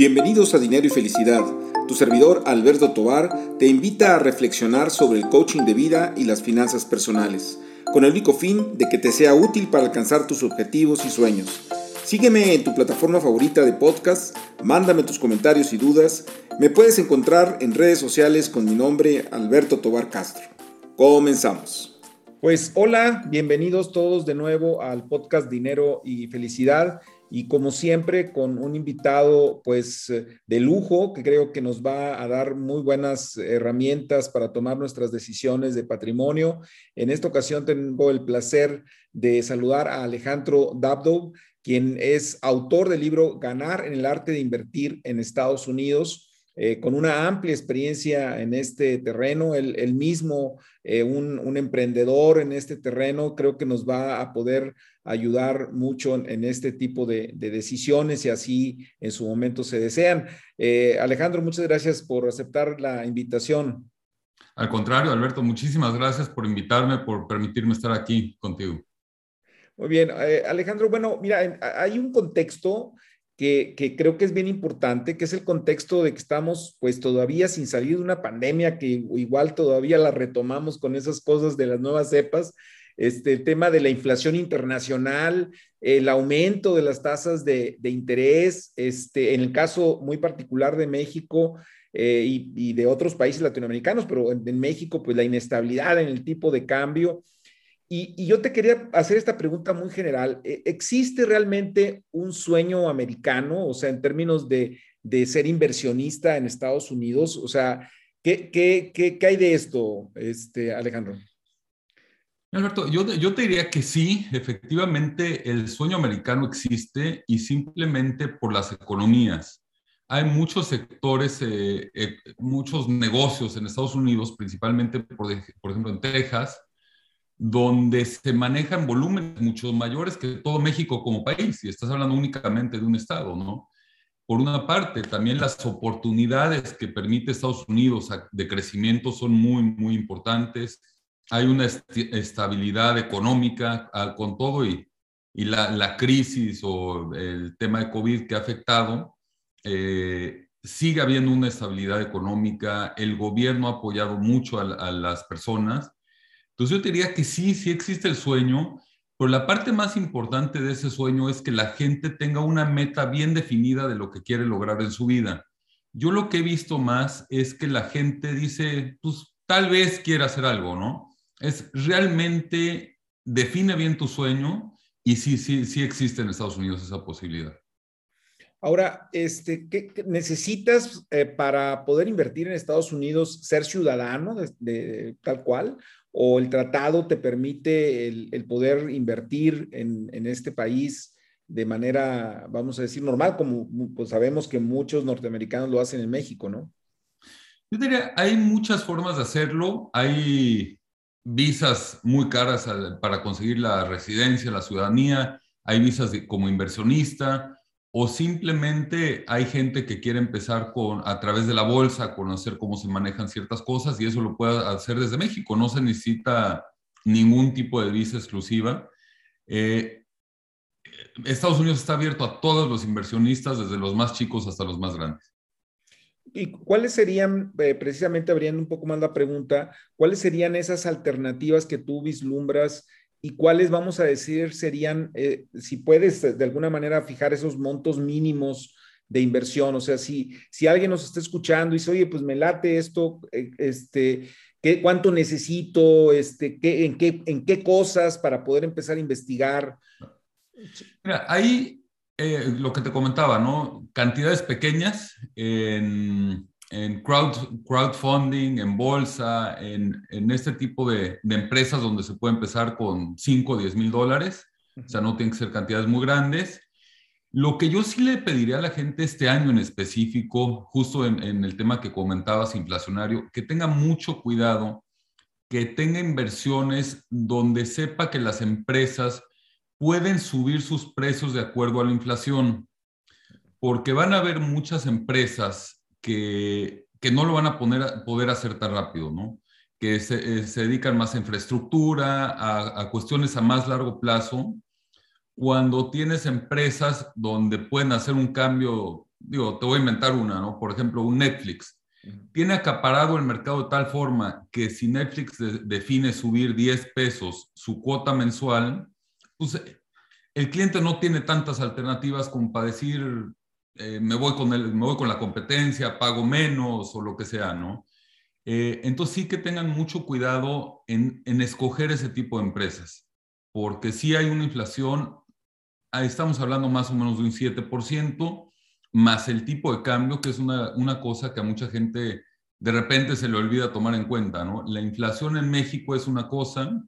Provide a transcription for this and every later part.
Bienvenidos a Dinero y Felicidad. Tu servidor Alberto Tobar te invita a reflexionar sobre el coaching de vida y las finanzas personales, con el único fin de que te sea útil para alcanzar tus objetivos y sueños. Sígueme en tu plataforma favorita de podcast, mándame tus comentarios y dudas. Me puedes encontrar en redes sociales con mi nombre Alberto Tobar Castro. Comenzamos. Pues hola, bienvenidos todos de nuevo al podcast Dinero y Felicidad y como siempre con un invitado pues eh, de lujo que creo que nos va a dar muy buenas herramientas para tomar nuestras decisiones de patrimonio. En esta ocasión tengo el placer de saludar a Alejandro Dabdo, quien es autor del libro Ganar en el arte de invertir en Estados Unidos. Eh, con una amplia experiencia en este terreno, él, mismo, eh, un, emprendedor en este terreno, creo que nos va a poder ayudar mucho en, este tipo de, decisiones y así en su momento se desean. Eh, Alejandro, muchas gracias por aceptar la invitación. Al contrario, Alberto, muchísimas gracias por invitarme, por permitirme estar aquí contigo. Muy bien, Alejandro, bueno, mira, hay un contexto que, creo que es bien importante, que es el contexto de que estamos pues todavía sin salir de una pandemia, que igual todavía la retomamos con esas cosas de las nuevas cepas, este, el tema de la inflación internacional, el aumento de las tasas de, interés, este, en el caso muy particular de México eh, y, de otros países latinoamericanos, pero en México pues la inestabilidad en el tipo de cambio. Y, yo te quería hacer esta pregunta muy general. ¿E, ¿Existe realmente un sueño americano, o sea, en términos de, ser inversionista en Estados Unidos? O sea, ¿qué, qué, qué, hay de esto, este, Alejandro? Alberto, yo, yo, te diría que sí, efectivamente el sueño americano existe y simplemente por las economías. Hay muchos sectores, eh, eh, muchos negocios en Estados Unidos, principalmente, por, por ejemplo, en Texas, donde se manejan volúmenes mucho mayores que todo México como país, y estás hablando únicamente de un estado, ¿no? Por una parte, también las oportunidades que permite Estados Unidos de crecimiento son muy, muy importantes. Hay una estabilidad económica ah, con todo y, y la, crisis o el tema de COVID que ha afectado. Eh, sigue habiendo una estabilidad económica. El gobierno ha apoyado mucho a las personas entonces yo diría que sí, sí existe el sueño, pero la parte más importante de ese sueño es que la gente tenga una meta bien definida de lo que quiere lograr en su vida. Yo lo que he visto más es que la gente dice, pues tal vez quiera hacer algo, ¿no? Es realmente define bien tu sueño y sí, sí, sí existe en Estados Unidos esa posibilidad. Ahora, este, ¿qué, necesitas eh, para poder invertir en Estados Unidos ser ciudadano de, tal cual? ¿O el tratado te permite el, poder invertir en, este país de manera, vamos a decir, normal, como pues sabemos que muchos norteamericanos lo hacen en México, ¿no? Yo diría, hay muchas formas de hacerlo. Hay visas muy caras para conseguir la residencia, la ciudadanía. Hay visas como inversionista o simplemente hay gente que quiere empezar con, a través de la bolsa, conocer cómo se manejan ciertas cosas y eso lo puede hacer desde México. No se necesita ningún tipo de visa exclusiva. Eh, Estados Unidos está abierto a todos los inversionistas, desde los más chicos hasta los más grandes. ¿Y cuáles serían, eh, precisamente abriendo un poco más la pregunta, cuáles serían esas alternativas que tú vislumbras y cuáles vamos a decir serían, eh, si puedes de alguna manera fijar esos montos mínimos de inversión, o sea, si, si alguien nos está escuchando y dice, oye, pues me late esto, eh, este, ¿qué, ¿cuánto necesito? Este, qué, en, qué, ¿En qué cosas para poder empezar a investigar? Mira, ahí eh, lo que te comentaba, ¿no? Cantidades pequeñas en en crowd, crowdfunding, en bolsa, en, este tipo de, de, empresas donde se puede empezar con 5 o 10 mil dólares. O sea, no tienen que ser cantidades muy grandes. Lo que yo sí le pediría a la gente este año en específico, justo en, en el tema que comentabas, inflacionario, que tenga mucho cuidado, que tenga inversiones donde sepa que las empresas pueden subir sus precios de acuerdo a la inflación, porque van a haber muchas empresas que, que no lo van a poner, poder hacer tan rápido, ¿no? Que se, eh, se dedican más a infraestructura, a, a, cuestiones a más largo plazo. Cuando tienes empresas donde pueden hacer un cambio digo, te voy a inventar una, ¿no? Por ejemplo, un Netflix. Tiene acaparado el mercado de tal forma que si Netflix define subir 10 pesos su cuota mensual, pues el cliente no tiene tantas alternativas como para decir, eh, me, voy con el, me voy con la competencia, pago menos o lo que sea, ¿no? Eh, entonces sí que tengan mucho cuidado en, en, escoger ese tipo de empresas, porque si hay una inflación, estamos hablando más o menos de un 7%, más el tipo de cambio, que es una, una cosa que a mucha gente de repente se le olvida tomar en cuenta, ¿no? La inflación en México es una cosa,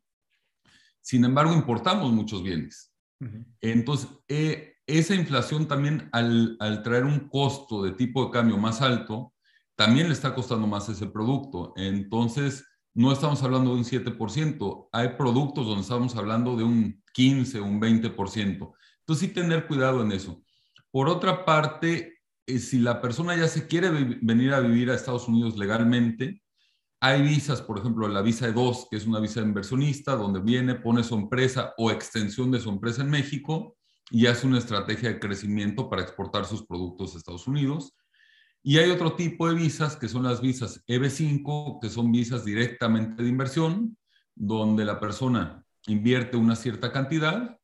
sin embargo importamos muchos bienes. Entonces, eh, esa inflación también al, al, traer un costo de tipo de cambio más alto, también le está costando más ese producto. Entonces, no estamos hablando de un 7%, hay productos donde estamos hablando de un 15, un 20%. Entonces, sí tener cuidado en eso. Por otra parte, eh, si la persona ya se quiere venir a vivir a Estados Unidos legalmente, hay visas, por ejemplo, la visa E2, que es una visa de inversionista, donde viene, pone su empresa o extensión de su empresa en México y hace una estrategia de crecimiento para exportar sus productos a Estados Unidos. Y hay otro tipo de visas, que son las visas EB5, que son visas directamente de inversión, donde la persona invierte una cierta cantidad,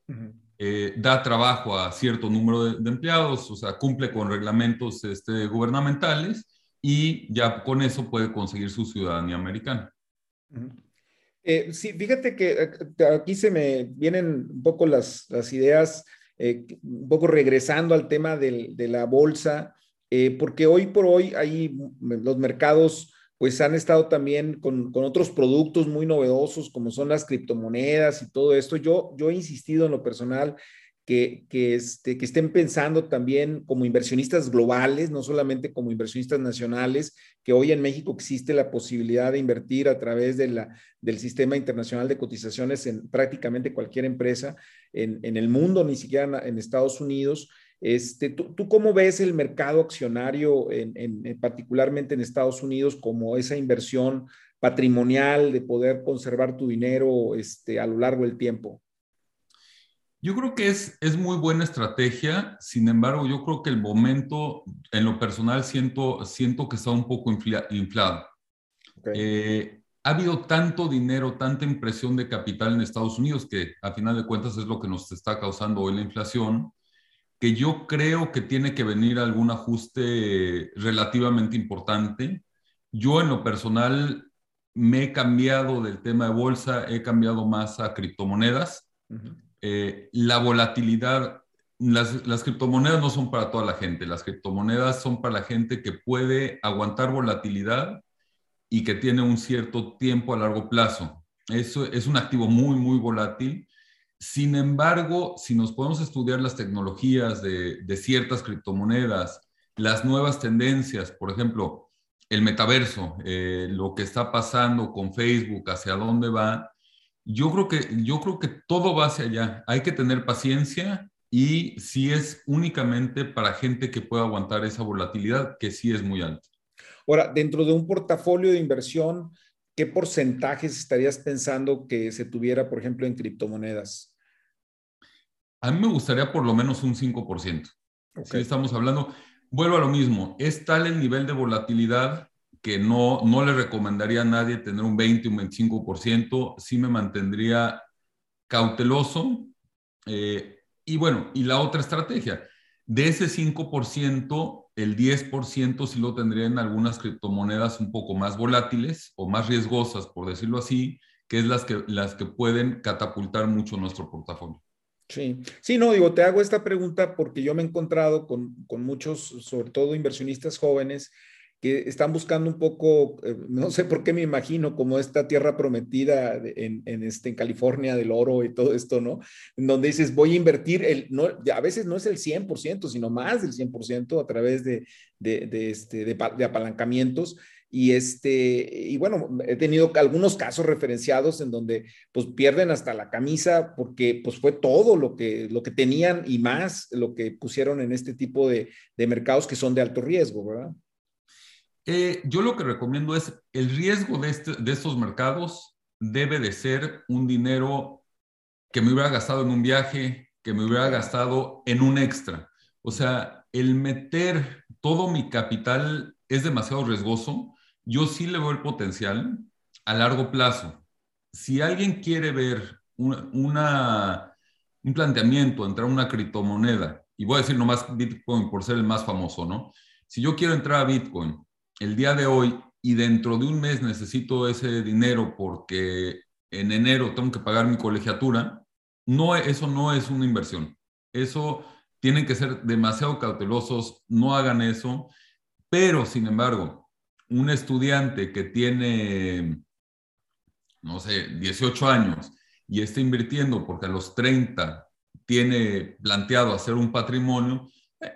eh, da trabajo a cierto número de, empleados, o sea, cumple con reglamentos este, gubernamentales y ya con eso puede conseguir su ciudadanía americana. Eh, sí, fíjate que eh, aquí se me vienen un poco las, las ideas, eh, un poco regresando al tema del, de la bolsa, porque hoy por hoy hay los mercados pues han estado también con, con, otros productos muy novedosos como son las criptomonedas y todo esto. Yo, yo he insistido en lo personal este, que estén pensando también como inversionistas globales, no solamente como inversionistas nacionales, que hoy en México existe la posibilidad de invertir a través del sistema internacional de cotizaciones en prácticamente cualquier empresa en, el mundo, ni siquiera en, Estados Unidos. Este, ¿tú, ¿tú, cómo ves el mercado accionario, en, particularmente en Estados Unidos, como esa inversión patrimonial de poder conservar tu dinero este, a lo largo del tiempo? Yo creo que es, es muy buena estrategia, sin embargo, yo creo que el momento, en lo personal, siento, siento que está un poco inflado. Eh, ha habido tanto dinero, tanta impresión de capital en Estados Unidos, que a final de cuentas es lo que nos está causando hoy la inflación, que yo creo que tiene que venir algún ajuste relativamente importante. Yo en lo personal me he cambiado del tema de bolsa, he cambiado más a criptomonedas. Eh, la volatilidad, las, criptomonedas no son para toda la gente, las criptomonedas son para la gente que puede aguantar volatilidad y que tiene un cierto tiempo a largo plazo. Eso es un activo muy, muy volátil. Sin embargo, si nos podemos estudiar las tecnologías de, ciertas criptomonedas, las nuevas tendencias, por ejemplo, el metaverso, eh, lo que está pasando con Facebook, hacia dónde va, yo creo que, yo creo que todo va hacia allá. Hay que tener paciencia y si es únicamente para gente que pueda aguantar esa volatilidad, que sí es muy alta. Ahora, dentro de un portafolio de inversión, ¿qué porcentajes estarías pensando que se tuviera, por ejemplo, en criptomonedas? A mí me gustaría por lo menos un 5%. Si estamos hablando, vuelvo a lo mismo, es tal el nivel de volatilidad que no, no le recomendaría a nadie tener un 20, un 25%, sí me mantendría cauteloso. Eh, y bueno, y la otra estrategia, de ese 5%, el 10% sí lo tendría en algunas criptomonedas un poco más volátiles o más riesgosas, por decirlo así, que es las que, las que pueden catapultar mucho nuestro portafolio. Sí, sí, no, digo, te hago esta pregunta porque yo me he encontrado con, con muchos, sobre todo inversionistas jóvenes, que están buscando un poco, eh, no sé por qué me imagino, como esta tierra prometida en, en, este, en California del oro y todo esto, ¿no? En donde dices, voy a invertir, el, no, a veces no es el 100%, sino más del 100% a través de, de, de este, de, apalancamientos. Y, este, y bueno, he tenido algunos casos referenciados en donde pues pierden hasta la camisa porque pues fue todo lo que, lo que tenían y más lo que pusieron en este tipo de, de mercados que son de alto riesgo, ¿verdad? Eh, yo lo que recomiendo es el riesgo de, este, de estos mercados debe de ser un dinero que me hubiera gastado en un viaje, que me hubiera gastado en un extra. O sea, el meter todo mi capital es demasiado riesgoso, yo sí le veo el potencial a largo plazo. Si alguien quiere ver una, un planteamiento, entrar a una criptomoneda, y voy a decir nomás Bitcoin por ser el más famoso, ¿no? Si yo quiero entrar a Bitcoin el día de hoy y dentro de un mes necesito ese dinero porque en enero tengo que pagar mi colegiatura, no, eso no es una inversión. Eso tienen que ser demasiado cautelosos, no hagan eso. Pero, sin embargo, un estudiante que tiene, no sé, 18 años y está invirtiendo porque a los 30 tiene planteado hacer un patrimonio,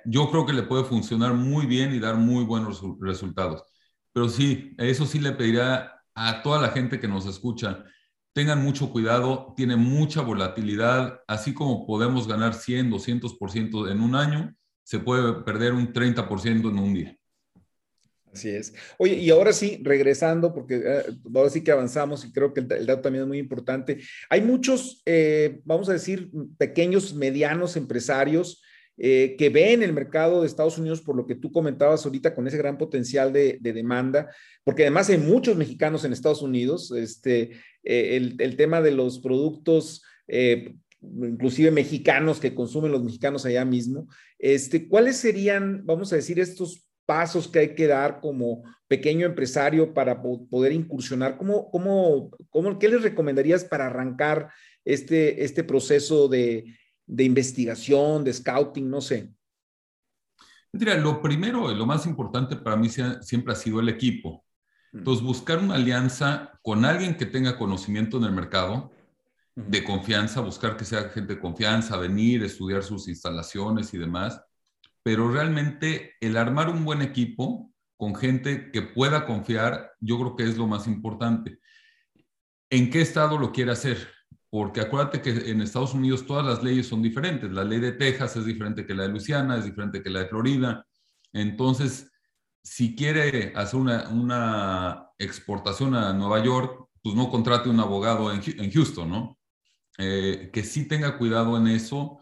yo creo que le puede funcionar muy bien y dar muy buenos resultados. Pero sí, eso sí le pediría a toda la gente que nos escucha, tengan mucho cuidado, tiene mucha volatilidad, así como podemos ganar 100, 200% en un año, se puede perder un 30% en un día. Así es. Oye, y ahora sí, regresando, porque eh, ahora sí que avanzamos y creo que el, dato también es muy importante. Hay muchos, eh, vamos a decir, pequeños, medianos empresarios eh, que ven el mercado de Estados Unidos, por lo que tú comentabas ahorita, con ese gran potencial de, demanda, porque además hay muchos mexicanos en Estados Unidos. Este, el, el, tema de los productos inclusive mexicanos que consumen los mexicanos allá mismo. Este, ¿Cuáles serían, vamos a decir, estos pasos que hay que dar como pequeño empresario para poder incursionar? ¿Cómo, cómo, cómo, ¿Qué les recomendarías para arrancar este, este proceso de, de investigación, de scouting, no sé? Mira, lo primero, lo más importante para mí siempre ha sido el equipo. Mm. Entonces, buscar una alianza con alguien que tenga conocimiento en el mercado, de confianza, buscar que sea gente de confianza, venir, estudiar sus instalaciones y demás, pero realmente el armar un buen equipo con gente que pueda confiar, yo creo que es lo más importante. ¿En qué estado lo quiere hacer? Porque acuérdate que en Estados Unidos todas las leyes son diferentes. La ley de Texas es diferente que la de Luisiana, es diferente que la de Florida. Entonces, si quiere hacer una, exportación a Nueva York, pues no contrate un abogado en, en Houston, ¿no? Eh, que sí tenga cuidado en eso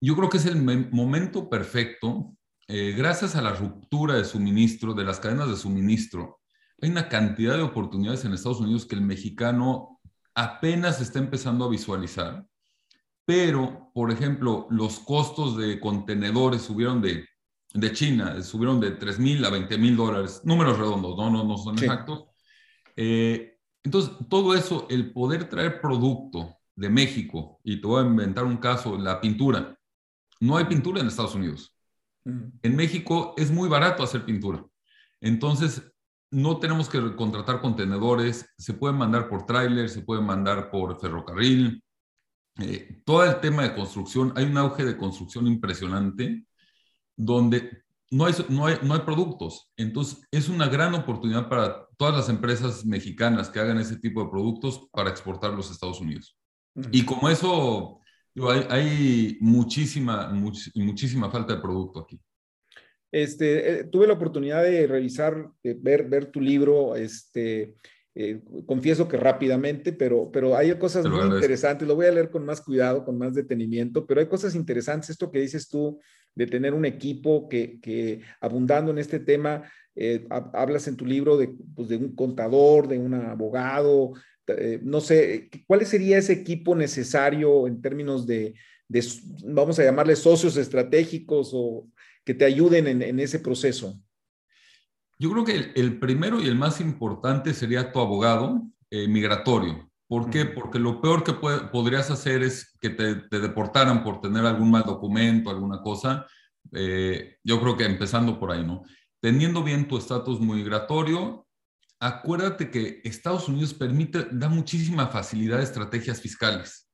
yo creo que es el momento perfecto, eh, gracias a la ruptura de suministro, de las cadenas de suministro, hay una cantidad de oportunidades en Estados Unidos que el mexicano apenas está empezando a visualizar, pero, por ejemplo, los costos de contenedores subieron de, de China, subieron de 3 mil a 20 mil dólares, números redondos, no, no, no son exactos. Eh, entonces, todo eso, el poder traer producto de México, y te voy a inventar un caso, la pintura, no hay pintura en Estados Unidos. En México es muy barato hacer pintura. Entonces, no tenemos que contratar contenedores, se puede mandar por tráiler, se puede mandar por ferrocarril. Eh, todo el tema de construcción, hay un auge de construcción impresionante donde no hay, no, hay, no hay productos. Entonces, es una gran oportunidad para todas las empresas mexicanas que hagan ese tipo de productos para exportar a los Estados Unidos. Y como eso hay, muchísima, muchísima falta de producto aquí. Este, eh, tuve la oportunidad de revisar, ver, ver tu libro, este, eh, confieso que rápidamente, pero, pero hay cosas muy interesantes, lo voy a leer con más cuidado, con más detenimiento, pero hay cosas interesantes, esto que dices tú, de tener un equipo que, que abundando en este tema, eh, hablas en tu libro de, pues, de un contador, de un abogado, no sé, ¿cuál sería ese equipo necesario en términos de, vamos a llamarle socios estratégicos o que te ayuden en, ese proceso? Yo creo que el, primero y el más importante sería tu abogado eh, migratorio. ¿Por qué? Porque lo peor que podrías hacer es que te, deportaran por tener algún mal documento, alguna cosa. Eh, yo creo que empezando por ahí, ¿no? Teniendo bien tu estatus migratorio, acuérdate que Estados Unidos permite, da muchísima facilidad de estrategias fiscales.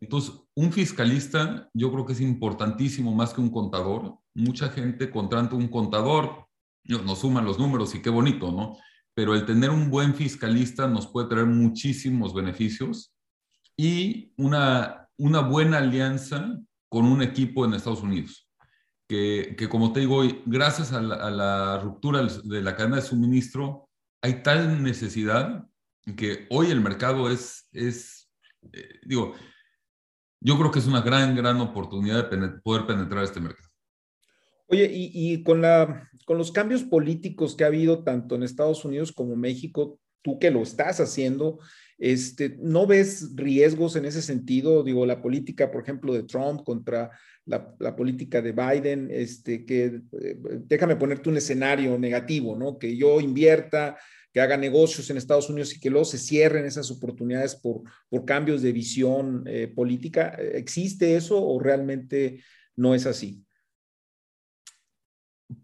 Entonces, un fiscalista yo creo que es importantísimo más que un contador. Mucha gente contrata un contador, nos suman los números y qué bonito, ¿no? Pero el tener un buen fiscalista nos puede traer muchísimos beneficios y una, una buena alianza con un equipo en Estados Unidos. Que, que como te digo, gracias a la, a la ruptura de la cadena de suministro, hay tal necesidad que hoy el mercado es, es eh, digo, yo creo que es una gran, gran oportunidad de poder penetrar este mercado. Oye, y, con, la, con los cambios políticos que ha habido tanto en Estados Unidos como México, tú que lo estás haciendo, este, ¿no ves riesgos en ese sentido? Digo, la política, por ejemplo, de Trump contra la, política de Biden, este, que eh, déjame ponerte un escenario negativo, ¿no? Que yo invierta, que haga negocios en Estados Unidos y que luego se cierren esas oportunidades por, por cambios de visión eh, política. ¿Existe eso o realmente no es así?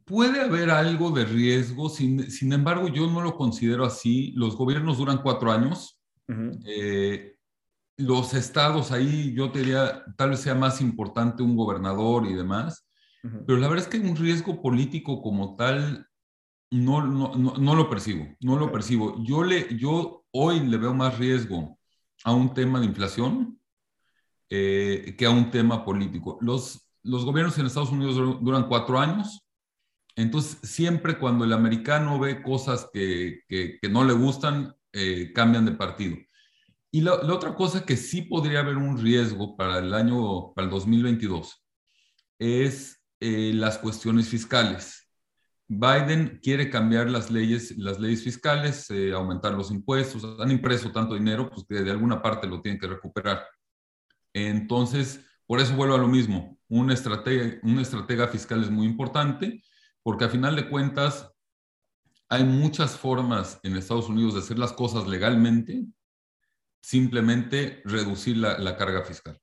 Puede haber algo de riesgo, sin, sin, embargo yo no lo considero así. Los gobiernos duran cuatro años. Eh, los estados ahí, yo te diría, tal vez sea más importante un gobernador y demás, pero la verdad es que un riesgo político como tal no, no, no, lo percibo, no lo percibo. Yo, le, yo hoy le veo más riesgo a un tema de inflación eh, que a un tema político. Los, los gobiernos en Estados Unidos duran cuatro años, entonces siempre cuando el americano ve cosas que, que, no le gustan, eh, cambian de partido. Y la, otra cosa que sí podría haber un riesgo para el año, para el 2022, es eh, las cuestiones fiscales. Biden quiere cambiar las leyes, las leyes fiscales, eh, aumentar los impuestos, han impreso tanto dinero, pues que de alguna parte lo tienen que recuperar. Entonces, por eso vuelvo a lo mismo, una estratega, una estratega fiscal es muy importante, porque a final de cuentas hay muchas formas en Estados Unidos de hacer las cosas legalmente simplemente reducir la, carga fiscal.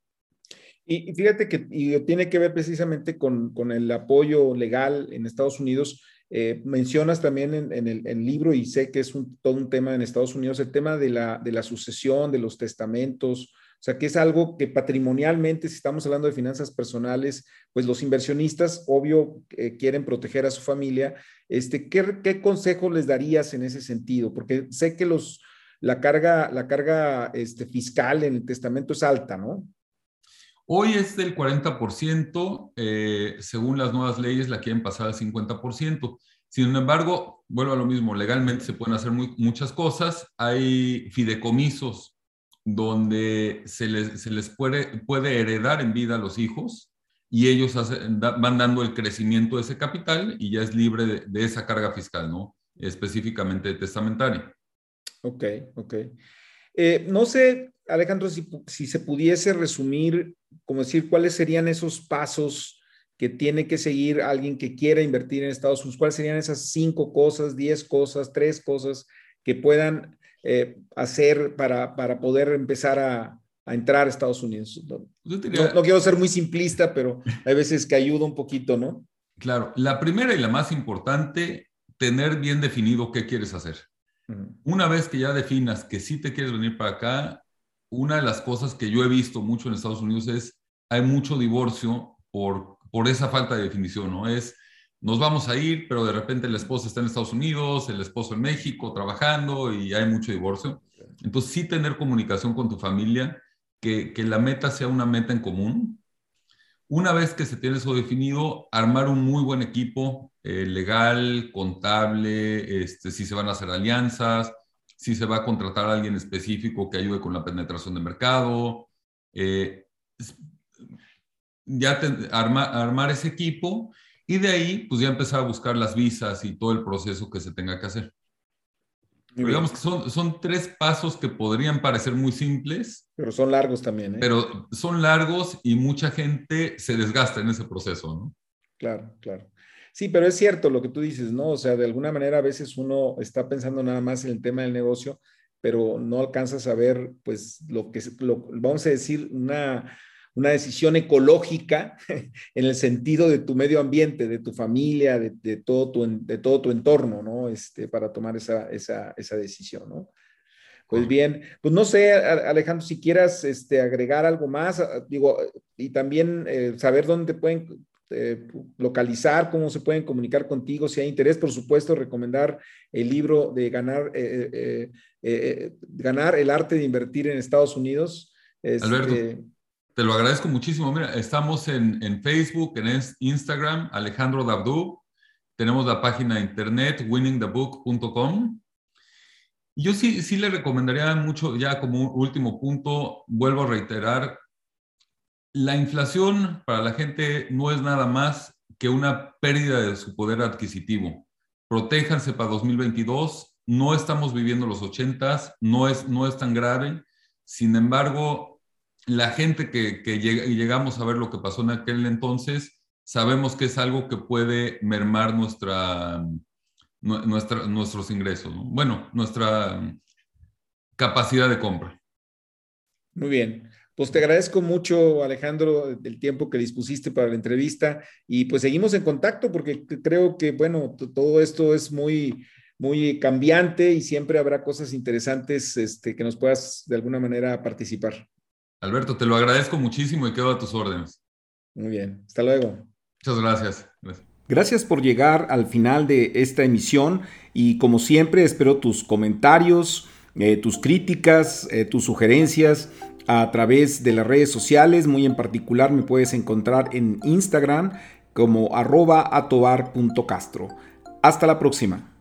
Y, fíjate que tiene que ver precisamente con, el apoyo legal en Estados Unidos. Eh, mencionas también en, el, libro, y sé que es todo un tema en Estados Unidos, el tema de la, de la sucesión, de los testamentos, o sea, que es algo que patrimonialmente, si estamos hablando de finanzas personales, pues los inversionistas, obvio, eh, quieren proteger a su familia. Este, ¿qué, ¿Qué consejo les darías en ese sentido? Porque sé que los, la carga, la carga este, fiscal en el testamento es alta, ¿no? Hoy es del 40%, eh, según las nuevas leyes la quieren pasar al 50%. Sin embargo, vuelvo a lo mismo, legalmente se pueden hacer muchas cosas. Hay fideicomisos donde se les, puede, heredar en vida a los hijos y ellos van dando el crecimiento de ese capital y ya es libre de, de esa carga fiscal, ¿no? Específicamente testamentaria. Ok, ok. Eh, no sé, Alejandro, si, se pudiese resumir, como decir, cuáles serían esos pasos que tiene que seguir alguien que quiera invertir en Estados Unidos, cuáles serían esas cinco cosas, diez cosas, tres cosas que puedan eh, hacer para, poder empezar a, entrar a Estados Unidos. No, no, quiero ser muy simplista, pero hay veces que ayuda un poquito, ¿no? Claro, la primera y la más importante, tener bien definido qué quieres hacer. Una vez que ya definas que sí te quieres venir para acá, una de las cosas que yo he visto mucho en Estados Unidos es, hay mucho divorcio por, por esa falta de definición, ¿no? Es, nos vamos a ir, pero de repente la esposa está en Estados Unidos, el esposo en México trabajando y hay mucho divorcio. Entonces, sí tener comunicación con tu familia, que, que la meta sea una meta en común. Una vez que se tiene eso definido, armar un muy buen equipo, eh, legal, contable, este, si se van a hacer alianzas, si se va a contratar a alguien específico que ayude con la penetración de mercado. Eh, ya armar ese equipo y de ahí pues ya empezar a buscar las visas y todo el proceso que se tenga que hacer. digamos que son, son tres pasos que podrían parecer muy simples. Pero son largos también. ¿eh? Pero son largos y mucha gente se desgasta en ese proceso, ¿no? Claro, claro. Sí, pero es cierto lo que tú dices, ¿no? O sea, de alguna manera a veces uno está pensando nada más en el tema del negocio, pero no alcanzas a ver, pues, lo que, lo, vamos a decir, una, una decisión ecológica en el sentido de tu medio ambiente, de tu familia, de, todo, tu, de todo tu entorno, ¿no? Este, para tomar esa, esa, esa decisión, ¿no? Pues bien, pues no sé, Alejandro, si quieras este, agregar algo más, digo, y también eh, saber dónde pueden eh, localizar, cómo se pueden comunicar contigo, si hay interés, por supuesto, recomendar el libro de ganar, eh, eh, ganar el arte de invertir en Estados Unidos. Este, Alberto, te lo agradezco muchísimo. Mira, estamos en, en Facebook, en Instagram, Alejandro Dabdú. Tenemos la página de internet winningthebook.com. Yo sí, sí le recomendaría mucho, ya como último punto, vuelvo a reiterar, la inflación para la gente no es nada más que una pérdida de su poder adquisitivo. Protéjanse para 2022. No estamos viviendo los 80s, no es, no es tan grave. Sin embargo, la gente que, llegamos a ver lo que pasó en aquel entonces, sabemos que es algo que puede mermar nuestra, nuestra, nuestros ingresos. Bueno, nuestra capacidad de compra. Muy bien. Pues te agradezco mucho, Alejandro, el tiempo que dispusiste para la entrevista y pues seguimos en contacto porque creo que, bueno, todo esto es muy, muy cambiante y siempre habrá cosas interesantes este, que nos puedas de alguna manera participar. Alberto, te lo agradezco muchísimo y quedo a tus órdenes. Muy bien, hasta luego. Muchas gracias. gracias. Gracias por llegar al final de esta emisión y como siempre espero tus comentarios, eh, tus críticas, eh, tus sugerencias a través de las redes sociales. Muy en particular me puedes encontrar en Instagram como arroba atobar.castro. Hasta la próxima.